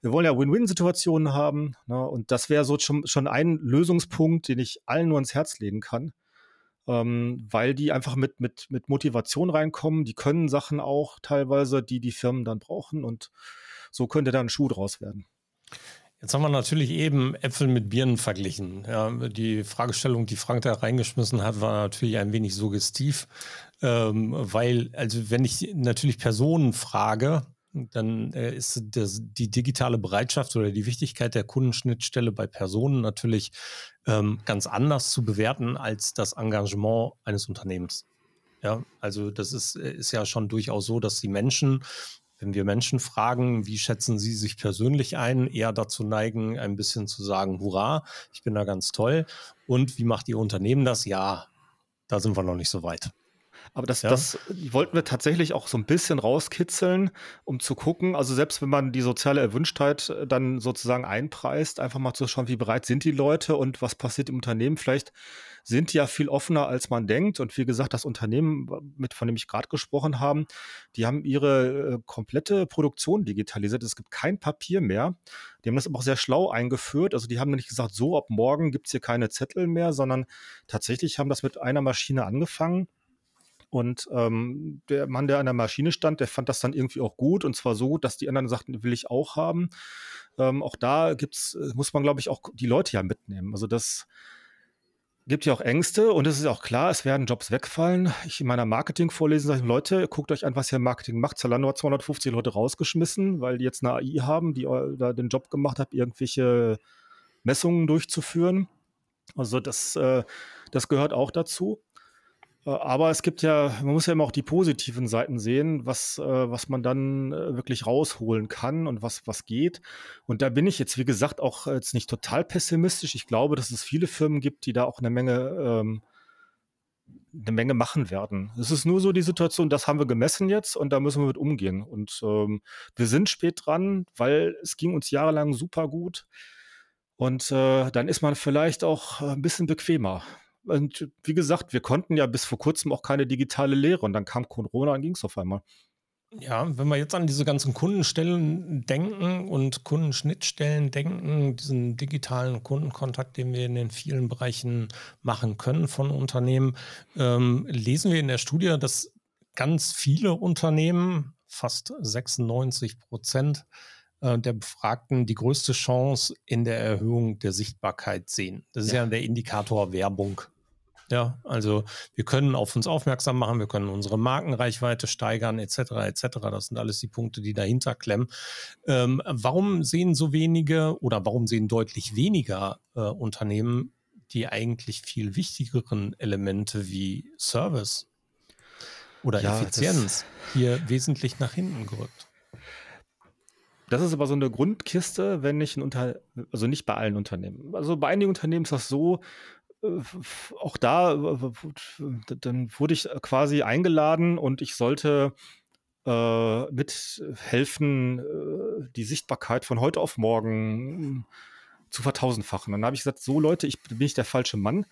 wir wollen ja Win-Win-Situationen haben. Ne? Und das wäre so schon, schon ein Lösungspunkt, den ich allen nur ans Herz legen kann ähm, weil die einfach mit, mit, mit Motivation reinkommen. Die können Sachen auch teilweise, die die Firmen dann brauchen und so könnte da ein Schuh draus werden. Jetzt haben wir natürlich eben Äpfel mit Birnen verglichen. Ja, die Fragestellung, die Frank da reingeschmissen hat, war natürlich ein wenig suggestiv, ähm, weil, also wenn ich natürlich Personen frage, dann äh, ist das, die digitale Bereitschaft oder die Wichtigkeit der Kundenschnittstelle bei Personen natürlich ähm, ganz anders zu bewerten als das Engagement eines Unternehmens. Ja, also das ist, äh, ist ja schon durchaus so, dass die Menschen, wenn wir Menschen fragen, wie schätzen sie sich persönlich ein, eher dazu neigen, ein bisschen zu sagen, hurra, ich bin da ganz toll. Und wie macht ihr Unternehmen das? Ja, da sind wir noch nicht so weit. Aber das, ja. das wollten wir tatsächlich auch so ein bisschen rauskitzeln, um zu gucken, also selbst wenn man die soziale Erwünschtheit äh, dann sozusagen einpreist, einfach mal zu schauen, wie bereit sind die Leute und was passiert im Unternehmen. Vielleicht sind die ja viel offener, als man denkt. Und wie gesagt, das Unternehmen, mit, von dem ich gerade gesprochen habe, die haben ihre äh, komplette Produktion digitalisiert. Es gibt kein Papier mehr. Die haben das aber auch sehr schlau eingeführt. Also die haben nicht gesagt, so ab morgen gibt es hier keine Zettel mehr, sondern tatsächlich haben das mit einer Maschine angefangen und ähm, der Mann, der an der Maschine stand, der fand das dann irgendwie auch gut und zwar so, dass die anderen sagten, will ich auch haben. Ähm, auch da gibt's, äh, muss man, glaube ich, auch die Leute ja mitnehmen. Also das gibt ja auch Ängste und es ist auch klar, es werden Jobs wegfallen. Ich in meiner Marketing-Vorlesung sage, Leute, guckt euch an, was ihr Marketing macht. Zalando hat 250 Leute rausgeschmissen, weil die jetzt eine AI haben, die da den Job gemacht hat, irgendwelche Messungen durchzuführen. Also das, äh, das gehört auch dazu. Äh, aber es gibt ja, man muss ja immer auch die positiven Seiten sehen, was, äh, was man dann äh, wirklich rausholen kann und was, was geht. Und da bin ich jetzt, wie gesagt, auch jetzt nicht total pessimistisch. Ich glaube, dass es viele Firmen gibt, die da auch eine Menge, ähm, eine Menge machen werden. Es ist nur so die Situation, das haben wir gemessen jetzt und da müssen wir mit umgehen. Und ähm, wir sind spät dran, weil es ging uns jahrelang super gut. Und äh, dann ist man vielleicht auch ein bisschen bequemer. Und wie gesagt, wir konnten ja bis vor kurzem auch keine digitale Lehre und dann kam Corona und ging es auf einmal. Ja, wenn wir jetzt an diese ganzen Kundenstellen denken und Kundenschnittstellen denken, diesen digitalen Kundenkontakt, den wir in den vielen Bereichen machen können von Unternehmen, ähm, lesen wir in der Studie, dass ganz viele Unternehmen, fast 96 Prozent äh, der Befragten, die größte Chance in der Erhöhung der Sichtbarkeit sehen. Das ist ja, ja der Indikator Werbung ja, also wir können auf uns aufmerksam machen, wir können unsere Markenreichweite steigern, etc., etc. Das sind alles die Punkte, die dahinter klemmen. Ähm, warum sehen so wenige oder warum sehen deutlich weniger äh, Unternehmen die eigentlich viel wichtigeren Elemente wie Service oder ja, Effizienz hier wesentlich nach hinten gerückt? Das ist aber so eine Grundkiste, wenn nicht ein Unter, also nicht bei allen Unternehmen. Also bei einigen Unternehmen ist das so, auch da, dann wurde ich quasi eingeladen und ich sollte äh, mithelfen, äh, die Sichtbarkeit von heute auf morgen zu vertausendfachen. Dann habe ich gesagt, so Leute, ich bin ich der falsche Mann,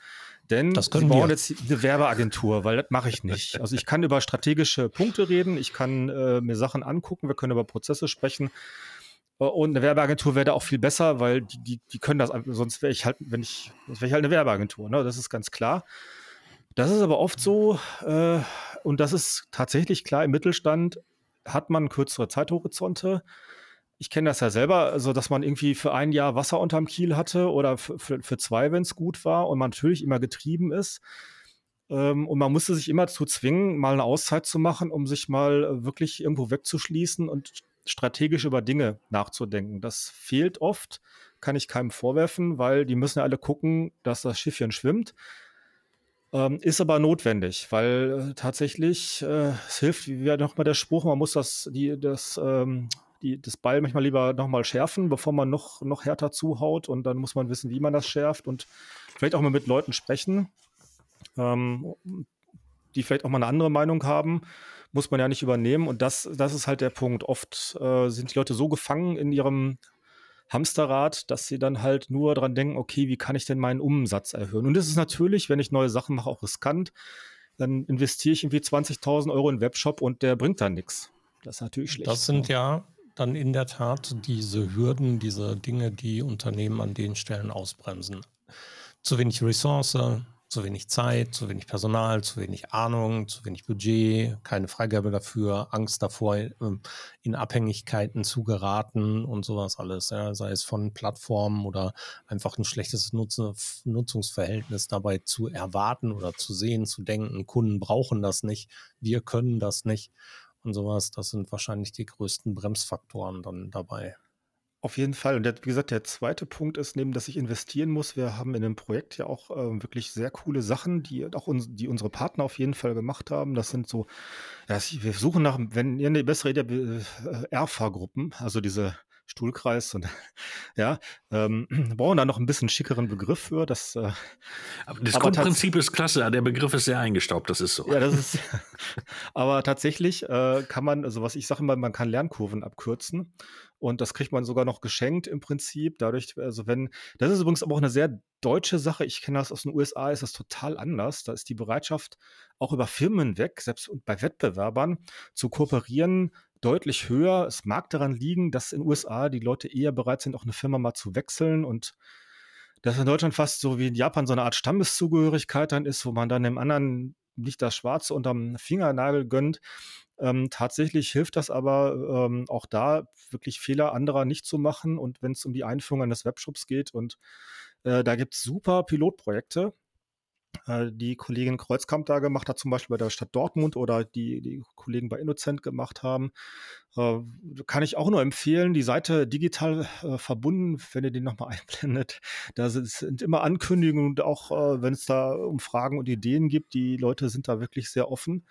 denn das können Sie bauen wir. jetzt eine Werbeagentur, weil das mache ich nicht. Also ich kann über strategische Punkte reden, ich kann äh, mir Sachen angucken, wir können über Prozesse sprechen, äh, und eine Werbeagentur wäre da auch viel besser, weil die, die, die können das, sonst wäre ich halt, wenn ich, sonst wäre ich halt eine Werbeagentur, ne? Das ist ganz klar. Das ist aber oft so, äh, und das ist tatsächlich klar, im Mittelstand hat man kürzere Zeithorizonte. ich kenne das ja selber, also dass man irgendwie für ein Jahr Wasser unterm Kiel hatte oder für, für, für zwei, wenn es gut war und man natürlich immer getrieben ist. Ähm, und man musste sich immer dazu zwingen, mal eine Auszeit zu machen, um sich mal äh, wirklich irgendwo wegzuschließen und strategisch über Dinge nachzudenken. Das fehlt oft, kann ich keinem vorwerfen, weil die müssen ja alle gucken, dass das Schiffchen schwimmt. Ähm, ist aber notwendig, weil äh, tatsächlich äh, es hilft, wie wäre nochmal der Spruch, man muss das, die, das, ähm, die, das Ball manchmal lieber nochmal schärfen, bevor man noch, noch härter zuhaut und dann muss man wissen, wie man das schärft und vielleicht auch mal mit Leuten sprechen, ähm, die vielleicht auch mal eine andere Meinung haben, muss man ja nicht übernehmen. Und das, das ist halt der Punkt. Oft äh, sind die Leute so gefangen in ihrem Hamsterrad, dass sie dann halt nur dran denken, okay, wie kann ich denn meinen Umsatz erhöhen? Und das ist natürlich, wenn ich neue Sachen mache, auch riskant. Dann investiere ich irgendwie 20.000 Euro in Webshop und der bringt dann nichts. Das ist natürlich schlecht. Das sind ne? ja dann in der Tat diese Hürden, diese Dinge, die Unternehmen an den Stellen ausbremsen. Zu wenig Ressource, zu wenig Zeit, zu wenig Personal, zu wenig Ahnung, zu wenig Budget, keine Freigabe dafür, Angst davor, ähm, in Abhängigkeiten zu geraten und sowas alles. Ja, sei es von Plattformen oder einfach ein schlechtes Nutzungsverhältnis dabei zu erwarten oder zu sehen, zu denken, Kunden brauchen das nicht, wir können das nicht und sowas. Das sind wahrscheinlich die größten Bremsfaktoren dann dabei. Auf jeden Fall. Und der, wie gesagt, der zweite Punkt ist, neben dass ich investieren muss, wir haben in dem Projekt ja auch äh, wirklich sehr coole Sachen, die auch uns, die unsere Partner auf jeden Fall gemacht haben. Das sind so, ja, wir suchen nach, wenn ihr eine bessere Idee, äh, Erfa-Gruppen, also diese Stuhlkreis und ja, ähm, brauchen da noch ein bisschen schickeren Begriff für. Das, äh, das Grundprinzip ist klasse, der Begriff ist sehr eingestaubt, das ist so. Ja, das ist, aber tatsächlich äh, kann man, also was ich sage immer, man kann Lernkurven abkürzen und das kriegt man sogar noch geschenkt im Prinzip. Dadurch, also wenn, das ist übrigens aber auch eine sehr deutsche Sache. Ich kenne das aus den USA, ist das total anders. Da ist die Bereitschaft, auch über Firmen weg, selbst bei Wettbewerbern, zu kooperieren, deutlich höher. Es mag daran liegen, dass in den USA die Leute eher bereit sind, auch eine Firma mal zu wechseln und dass in Deutschland fast so wie in Japan so eine Art Stammeszugehörigkeit dann ist, wo man dann dem anderen nicht das Schwarze unterm Fingernagel gönnt. Ähm, tatsächlich hilft das aber ähm, auch da wirklich Fehler anderer nicht zu machen und wenn es um die Einführung eines Webshops geht und äh, da gibt es super Pilotprojekte, die Kollegin Kreuzkamp da gemacht hat, zum Beispiel bei der Stadt Dortmund oder die, die Kollegen bei Innocent gemacht haben. Äh, kann ich auch nur empfehlen, die Seite digital äh, verbunden, wenn ihr die nochmal einblendet. Da sind, immer Ankündigungen und auch äh, wenn es da um Fragen und Ideen gibt, die Leute sind da wirklich sehr offen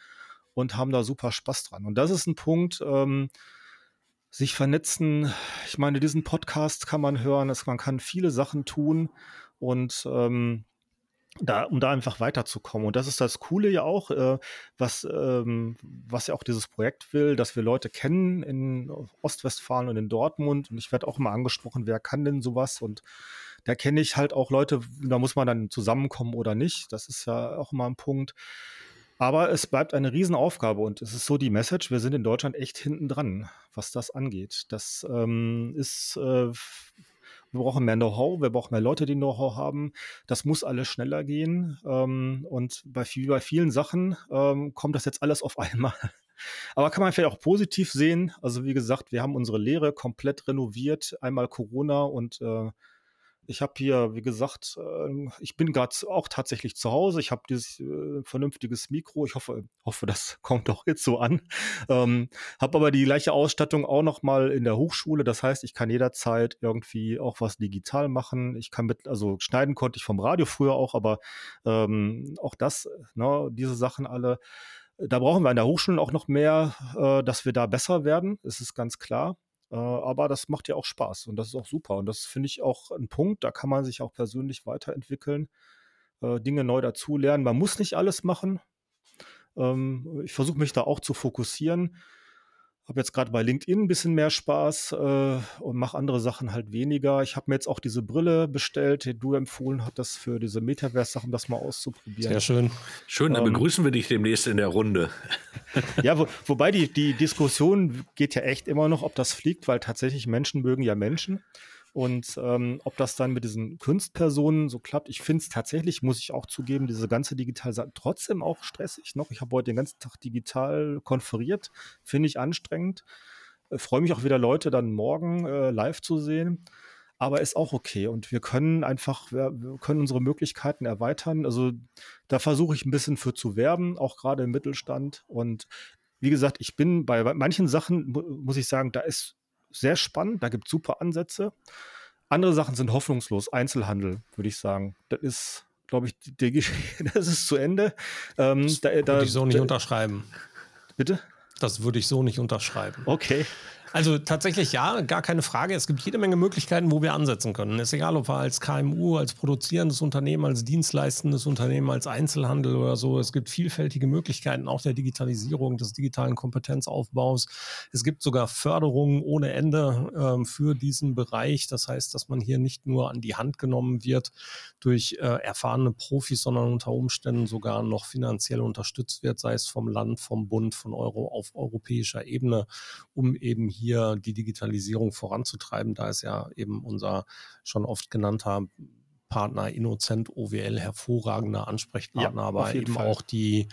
und haben da super Spaß dran. Und das ist ein Punkt, ähm, sich vernetzen. Ich meine, diesen Podcast kann man hören, es, man kann viele Sachen tun und ähm, da, um da einfach weiterzukommen. Und das ist das Coole ja auch, äh, was, ähm, was ja auch dieses Projekt will, dass wir Leute kennen in Ostwestfalen und in Dortmund. Und ich werde auch immer angesprochen, wer kann denn sowas? Und da kenne ich halt auch Leute, da muss man dann zusammenkommen oder nicht. Das ist ja auch immer ein Punkt. Aber es bleibt eine Riesenaufgabe und es ist so die Message, wir sind in Deutschland echt hinten dran, was das angeht. Das ähm, ist äh, wir brauchen mehr Know-how, wir brauchen mehr Leute, die Know-how haben. Das muss alles schneller gehen. Ähm, und bei, viel, bei vielen Sachen ähm, kommt das jetzt alles auf einmal. Aber kann man vielleicht auch positiv sehen. Also wie gesagt, wir haben unsere Lehre komplett renoviert. Einmal Corona und äh, ich habe hier, wie gesagt, äh, ich bin gerade auch tatsächlich zu Hause. Ich habe dieses äh, vernünftiges Mikro. Ich hoffe, hoffe, das kommt auch jetzt so an. Ähm, habe aber die gleiche Ausstattung auch noch mal in der Hochschule. Das heißt, ich kann jederzeit irgendwie auch was digital machen. Ich kann mit, also schneiden konnte ich vom Radio früher auch, aber ähm, auch das, ne, diese Sachen alle. Da brauchen wir an der Hochschule auch noch mehr, äh, dass wir da besser werden. Das ist ganz klar. Äh, aber das macht ja auch Spaß und das ist auch super. Und das finde ich auch ein Punkt, da kann man sich auch persönlich weiterentwickeln, äh, Dinge neu dazulernen. Man muss nicht alles machen. Ähm, ich versuche mich da auch zu fokussieren habe jetzt gerade bei LinkedIn ein bisschen mehr Spaß äh, und mache andere Sachen halt weniger. Ich habe mir jetzt auch diese Brille bestellt, die du empfohlen hattest für diese Metaverse-Sachen, das mal auszuprobieren. Sehr schön. Schön, dann ähm, begrüßen wir dich demnächst in der Runde. ja, wo, wobei die, die Diskussion geht ja echt immer noch, ob das fliegt, weil tatsächlich Menschen mögen ja Menschen. Und ähm, ob das dann mit diesen Kunstpersonen so klappt, ich finde es tatsächlich, muss ich auch zugeben, diese ganze Digitalisation trotzdem auch stressig noch. Ich habe heute den ganzen Tag digital konferiert, finde ich anstrengend. Äh, freue mich auch wieder, Leute dann morgen äh, live zu sehen. Aber ist auch okay. Und wir können einfach, wir, wir können unsere Möglichkeiten erweitern. Also da versuche ich ein bisschen für zu werben, auch gerade im Mittelstand. Und wie gesagt, ich bin bei manchen Sachen, muss ich sagen, da ist sehr spannend, da gibt es super Ansätze. Andere Sachen sind hoffnungslos. Einzelhandel, würde ich sagen. Das ist, glaube ich, die, die, das ist zu Ende. Ähm, das da, würde ich so nicht da, unterschreiben. Bitte? Das würde ich so nicht unterschreiben. Okay. Also tatsächlich ja, gar keine Frage. Es gibt jede Menge Möglichkeiten, wo wir ansetzen können. Ist egal, ob wir als KMU, als produzierendes Unternehmen, als dienstleistendes Unternehmen, als Einzelhandel oder so. Es gibt vielfältige Möglichkeiten auch der Digitalisierung, des digitalen Kompetenzaufbaus. Es gibt sogar Förderungen ohne Ende ähm, für diesen Bereich. Das heißt, dass man hier nicht nur an die Hand genommen wird durch äh, erfahrene Profis, sondern unter Umständen sogar noch finanziell unterstützt wird, sei es vom Land, vom Bund, von Euro auf europäischer Ebene, um eben hier hier die Digitalisierung voranzutreiben. Da ist ja eben unser schon oft genannter Partner Innocent OWL hervorragender Ansprechpartner, ja, aber eben Fall. auch die,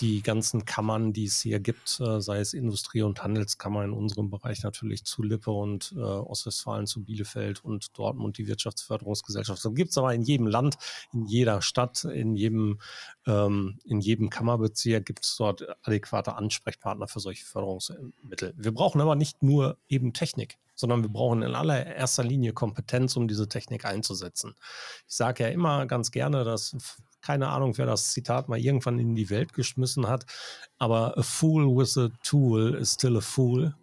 die ganzen Kammern, die es hier gibt, äh, sei es Industrie- und Handelskammer in unserem Bereich natürlich zu Lippe und äh, Ostwestfalen zu Bielefeld und Dortmund die Wirtschaftsförderungsgesellschaft. Das gibt es aber in jedem Land, in jeder Stadt, in jedem, ähm, in jedem Kammerbezirk gibt es dort adäquate Ansprechpartner für solche Förderungsmittel. Wir brauchen aber nicht nur eben Technik sondern wir brauchen in allererster Linie Kompetenz, um diese Technik einzusetzen. Ich sage ja immer ganz gerne, dass keine Ahnung, wer das Zitat mal irgendwann in die Welt geschmissen hat, aber a fool with a tool is still a fool.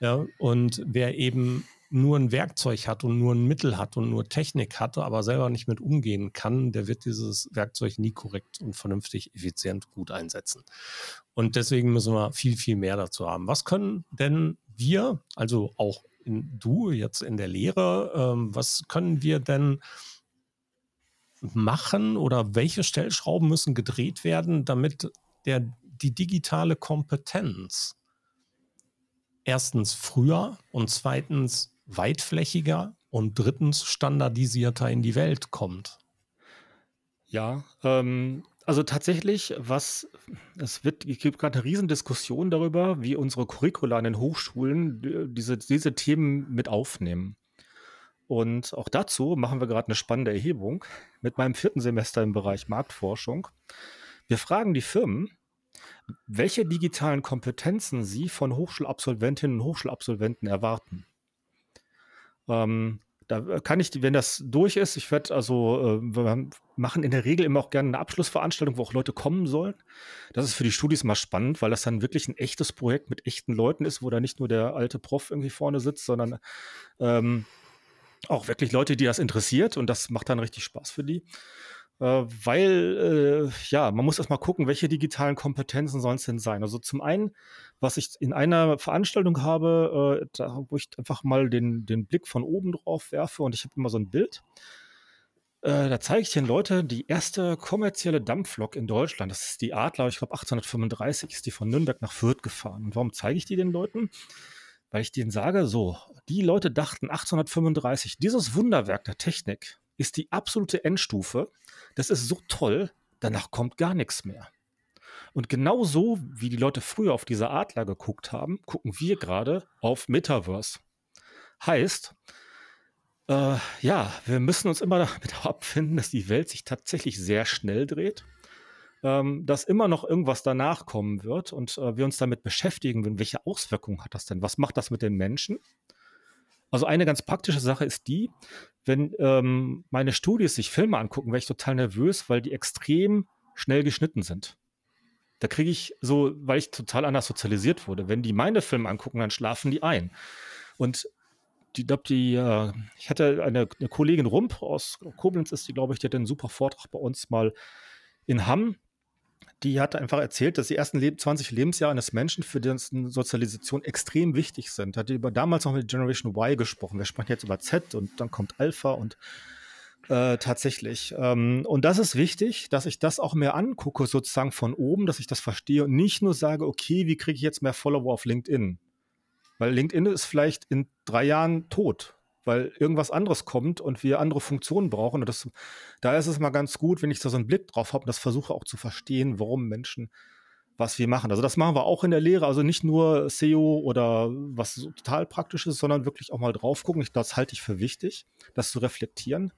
Ja, und wer eben nur ein Werkzeug hat und nur ein Mittel hat und nur Technik hat, aber selber nicht mit umgehen kann, der wird dieses Werkzeug nie korrekt und vernünftig, effizient, gut einsetzen. Und deswegen müssen wir viel, viel mehr dazu haben. Was können denn wir, also auch in, du jetzt in der Lehre, ähm, was können wir denn machen oder welche Stellschrauben müssen gedreht werden, damit der, die digitale Kompetenz erstens früher und zweitens weitflächiger und drittens standardisierter in die Welt kommt? Ja, ähm, also tatsächlich, was es wird, es gibt gerade eine Riesendiskussion darüber, wie unsere Curricula an den Hochschulen diese, diese Themen mit aufnehmen. Und auch dazu machen wir gerade eine spannende Erhebung mit meinem vierten Semester im Bereich Marktforschung. Wir fragen die Firmen, welche digitalen Kompetenzen sie von Hochschulabsolventinnen und Hochschulabsolventen erwarten. Ähm, da kann ich, wenn das durch ist, ich werde also, äh, wir machen in der Regel immer auch gerne eine Abschlussveranstaltung, wo auch Leute kommen sollen. Das ist für die Studis mal spannend, weil das dann wirklich ein echtes Projekt mit echten Leuten ist, wo da nicht nur der alte Prof irgendwie vorne sitzt, sondern ähm, auch wirklich Leute, die das interessiert und das macht dann richtig Spaß für die. Äh, weil, äh, ja, man muss erstmal gucken, welche digitalen Kompetenzen sollen es denn sein. Also zum einen, was ich in einer Veranstaltung habe, äh, da, wo ich einfach mal den, den Blick von oben drauf werfe und ich habe immer so ein Bild. Äh, da zeige ich den Leuten die erste kommerzielle Dampflok in Deutschland. Das ist die Adler, ich glaube 1835 ist die von Nürnberg nach Fürth gefahren. Und warum zeige ich die den Leuten? Weil ich denen sage, so, die Leute dachten 1835, dieses Wunderwerk der Technik ist die absolute Endstufe. Das ist so toll, danach kommt gar nichts mehr. Und genauso wie die Leute früher auf diese Adler geguckt haben, gucken wir gerade auf Metaverse. Heißt, äh, ja, wir müssen uns immer damit abfinden, dass die Welt sich tatsächlich sehr schnell dreht ähm, dass immer noch irgendwas danach kommen wird und äh, wir uns damit beschäftigen würden, welche Auswirkungen hat das denn? Was macht das mit den Menschen? Also eine ganz praktische Sache ist die, wenn ähm, meine Studis sich Filme angucken, wäre ich total nervös, weil die extrem schnell geschnitten sind. Da kriege ich so, weil ich total anders sozialisiert wurde. Wenn die meine Filme angucken, dann schlafen die ein. Und die, glaub, die, äh, ich hatte eine, eine, Kollegin Rump aus Koblenz, ist die, glaube ich, die hat einen super Vortrag bei uns mal in Hamm die hat einfach erzählt, dass die ersten 20 Lebensjahre eines Menschen für dessen Sozialisation extrem wichtig sind. Hat über damals noch mit Generation Y gesprochen. Wir sprechen jetzt über Z und dann kommt Alpha und äh, tatsächlich. Ähm, und das ist wichtig, dass ich das auch mehr angucke, sozusagen von oben, dass ich das verstehe und nicht nur sage, okay, wie kriege ich jetzt mehr Follower auf LinkedIn? Weil LinkedIn ist vielleicht in drei Jahren tot weil irgendwas anderes kommt und wir andere Funktionen brauchen. Und das, da ist es mal ganz gut, wenn ich da so einen Blick drauf habe und das versuche auch zu verstehen, warum Menschen was wir machen. Also das machen wir auch in der Lehre, also nicht nur SEO oder was total praktisch ist, sondern wirklich auch mal drauf gucken. das halte ich für wichtig, das zu reflektieren,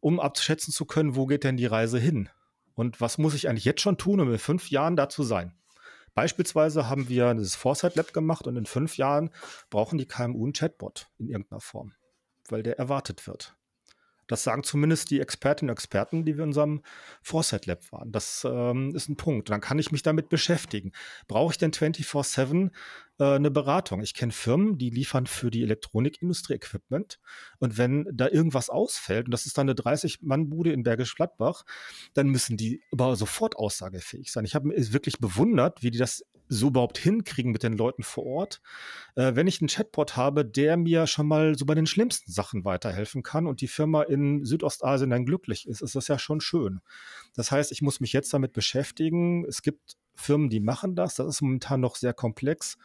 um abschätzen zu können, wo geht denn die Reise hin? Und was muss ich eigentlich jetzt schon tun, um in fünf Jahren da zu sein? Beispielsweise haben wir das Foresight Lab gemacht und in fünf Jahren brauchen die KMU einen Chatbot in irgendeiner Form, weil der erwartet wird. Das sagen zumindest die Expertinnen und Experten, die wir in unserem Foresight Lab waren. Das ähm, ist ein Punkt. Dann kann ich mich damit beschäftigen. Brauche ich denn 24-7 äh, eine Beratung? Ich kenne Firmen, die liefern für die Elektronikindustrie Equipment. Und wenn da irgendwas ausfällt, und das ist dann eine 30-Mann-Bude in Bergisch Gladbach, dann müssen die aber sofort aussagefähig sein. Ich habe wirklich bewundert, wie die das so überhaupt hinkriegen mit den Leuten vor Ort. Äh, wenn ich einen Chatbot habe, der mir schon mal so bei den schlimmsten Sachen weiterhelfen kann und die Firma in Südostasien dann glücklich ist, ist das ja schon schön. Das heißt, ich muss mich jetzt damit beschäftigen. Es gibt Firmen, die machen das. Das ist momentan noch sehr komplex.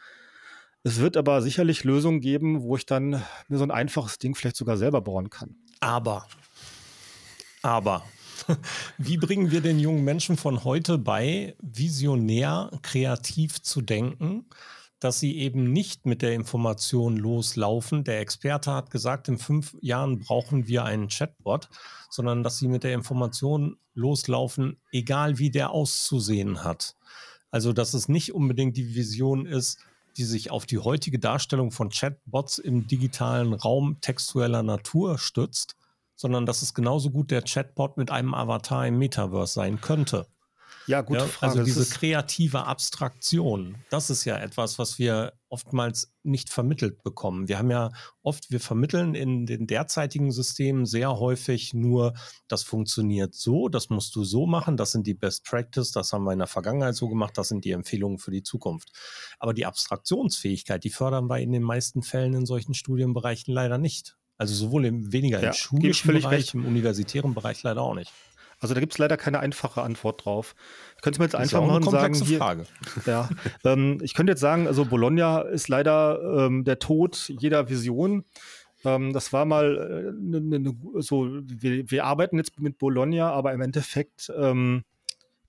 Es wird aber sicherlich Lösungen geben, wo ich dann mir so ein einfaches Ding vielleicht sogar selber bauen kann. Aber, aber, wie bringen wir den jungen Menschen von heute bei, visionär, kreativ zu denken, dass sie eben nicht mit der Information loslaufen? Der Experte hat gesagt, in fünf Jahren brauchen wir einen Chatbot, sondern dass sie mit der Information loslaufen, egal wie der auszusehen hat. Also, dass es nicht unbedingt die Vision ist, die sich auf die heutige Darstellung von Chatbots im digitalen Raum textueller Natur stützt, sondern dass es genauso gut der Chatbot mit einem Avatar im Metaverse sein könnte. Ja, gute ja, Frage. Also diese kreative Abstraktion, das ist ja etwas, was wir oftmals nicht vermittelt bekommen. Wir haben ja oft, wir vermitteln in den derzeitigen Systemen sehr häufig nur, das funktioniert so, das musst du so machen, das sind die Best Practice, das haben wir in der Vergangenheit so gemacht, das sind die Empfehlungen für die Zukunft. Aber die Abstraktionsfähigkeit, die fördern wir in den meisten Fällen in solchen Studienbereichen leider nicht. Also sowohl im weniger ja, im schulischen Bereich, recht. im universitären Bereich leider auch nicht. Also da gibt es leider keine einfache Antwort drauf. Ich könnte mir jetzt einfach mal sagen, hier, Frage. Ja, ähm, ich könnte jetzt sagen, also Bologna ist leider ähm, der Tod jeder Vision. Ähm, das war mal äh, ne, ne, ne so, wir, wir, arbeiten jetzt mit Bologna, aber im Endeffekt ähm,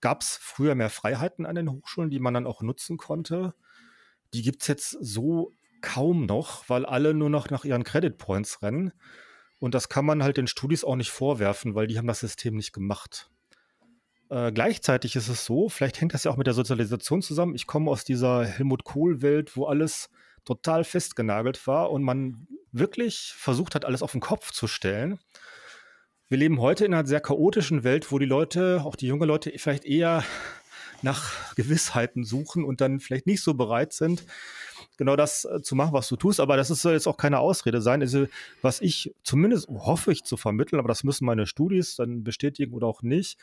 gab es früher mehr Freiheiten an den Hochschulen, die man dann auch nutzen konnte. Die gibt es jetzt so kaum noch, weil alle nur noch nach ihren Credit Points rennen. Und das kann man halt den Studis auch nicht vorwerfen, weil die haben das System nicht gemacht. Äh, gleichzeitig ist es so, vielleicht hängt das ja auch mit der Sozialisation zusammen. Ich komme aus dieser Helmut Kohl-Welt, wo alles total festgenagelt war und man wirklich versucht hat, alles auf den Kopf zu stellen. Wir leben heute in einer sehr chaotischen Welt, wo die Leute, auch die jungen Leute, vielleicht eher nach Gewissheiten suchen und dann vielleicht nicht so bereit sind, genau das äh, zu machen, was du tust. Aber das soll jetzt auch keine Ausrede sein. Also, was ich zumindest hoffe ich zu vermitteln, aber das müssen meine Studis dann bestätigen oder auch nicht,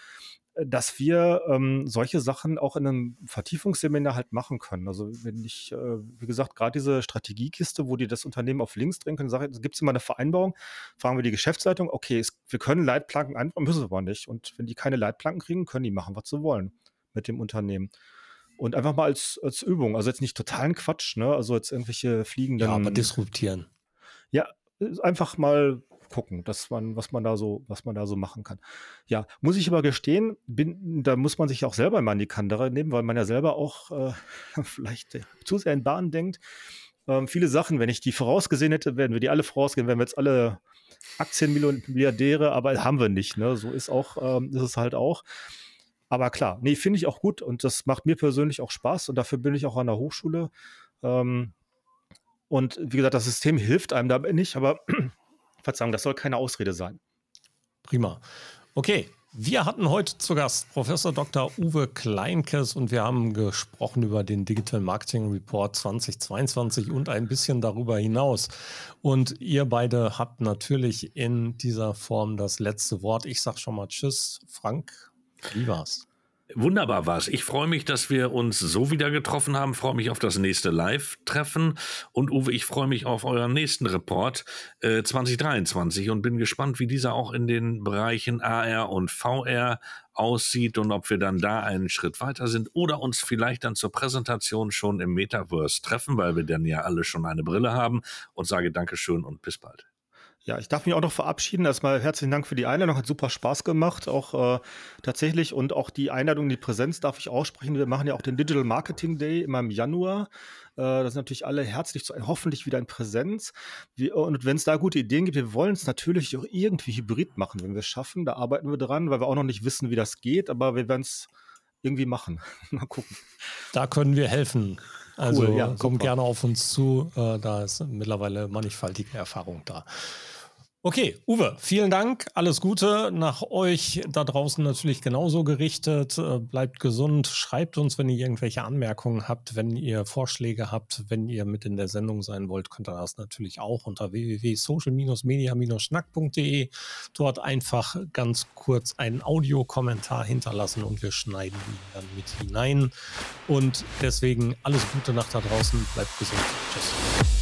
äh, dass wir ähm, solche Sachen auch in einem Vertiefungsseminar halt machen können. Also wenn ich, äh, wie gesagt, gerade diese Strategiekiste, wo die das Unternehmen auf links drehen können, sage gibt es immer eine Vereinbarung, fragen wir die Geschäftsleitung, okay, es, wir können Leitplanken einbauen, müssen wir aber nicht. Und wenn die keine Leitplanken kriegen, können die machen, was sie wollen mit dem Unternehmen. Und einfach mal als, als Übung. Also jetzt nicht totalen Quatsch, ne? Also jetzt irgendwelche fliegenden. Ja, aber disruptieren. Ja, einfach mal gucken, dass man, was man da so, was man da so machen kann. Ja, muss ich aber gestehen, bin, da muss man sich auch selber mal in die Kandare nehmen, weil man ja selber auch äh, vielleicht zu sehr in Bahn denkt. Ähm, viele Sachen, wenn ich die vorausgesehen hätte, werden wir die alle vorausgehen, wären wir jetzt alle Aktienmilliardäre, aber haben wir nicht. Ne? So ist auch, ähm, ist es halt auch. Aber klar, nee, finde ich auch gut und das macht mir persönlich auch Spaß und dafür bin ich auch an der Hochschule. Ähm, und wie gesagt, das System hilft einem dabei nicht, aber Verzeihung, das soll keine Ausrede sein. Prima. Okay, wir hatten heute zu Gast Professor Dr. Uwe Kleinkes und wir haben gesprochen über den Digital Marketing Report 2022 und ein bisschen darüber hinaus. Und ihr beide habt natürlich in dieser Form das letzte Wort. Ich sage schon mal Tschüss, Frank. Wie war's? Wunderbar war's. Ich freue mich, dass wir uns so wieder getroffen haben. Freue mich auf das nächste Live-Treffen. Und Uwe, ich freue mich auf euren nächsten Report äh, 2023 und bin gespannt, wie dieser auch in den Bereichen AR und VR aussieht und ob wir dann da einen Schritt weiter sind oder uns vielleicht dann zur Präsentation schon im Metaverse treffen, weil wir dann ja alle schon eine Brille haben. Und sage Dankeschön und bis bald. Ja, ich darf mich auch noch verabschieden. Erstmal herzlichen Dank für die Einladung. Hat super Spaß gemacht, auch äh, tatsächlich. Und auch die Einladung, die Präsenz darf ich aussprechen. Wir machen ja auch den Digital Marketing Day immer im Januar. Äh, da sind natürlich alle herzlich zu, hoffentlich wieder in Präsenz. Wir, und wenn es da gute Ideen gibt, wir wollen es natürlich auch irgendwie hybrid machen, wenn wir es schaffen. Da arbeiten wir dran, weil wir auch noch nicht wissen, wie das geht, aber wir werden es irgendwie machen. Mal gucken. Da können wir helfen. Also cool, ja, kommt gerne auf uns zu. Äh, da ist mittlerweile mannigfaltige Erfahrung da. Okay, Uwe, vielen Dank. Alles Gute nach euch da draußen natürlich genauso gerichtet. Äh, bleibt gesund. Schreibt uns, wenn ihr irgendwelche Anmerkungen habt, wenn ihr Vorschläge habt, wenn ihr mit in der Sendung sein wollt, könnt ihr das natürlich auch unter www.social-media-schnack.de. Dort einfach ganz kurz einen Audiokommentar hinterlassen und wir schneiden ihn dann mit hinein. Und deswegen alles Gute nach da draußen. Bleibt gesund. Tschüss.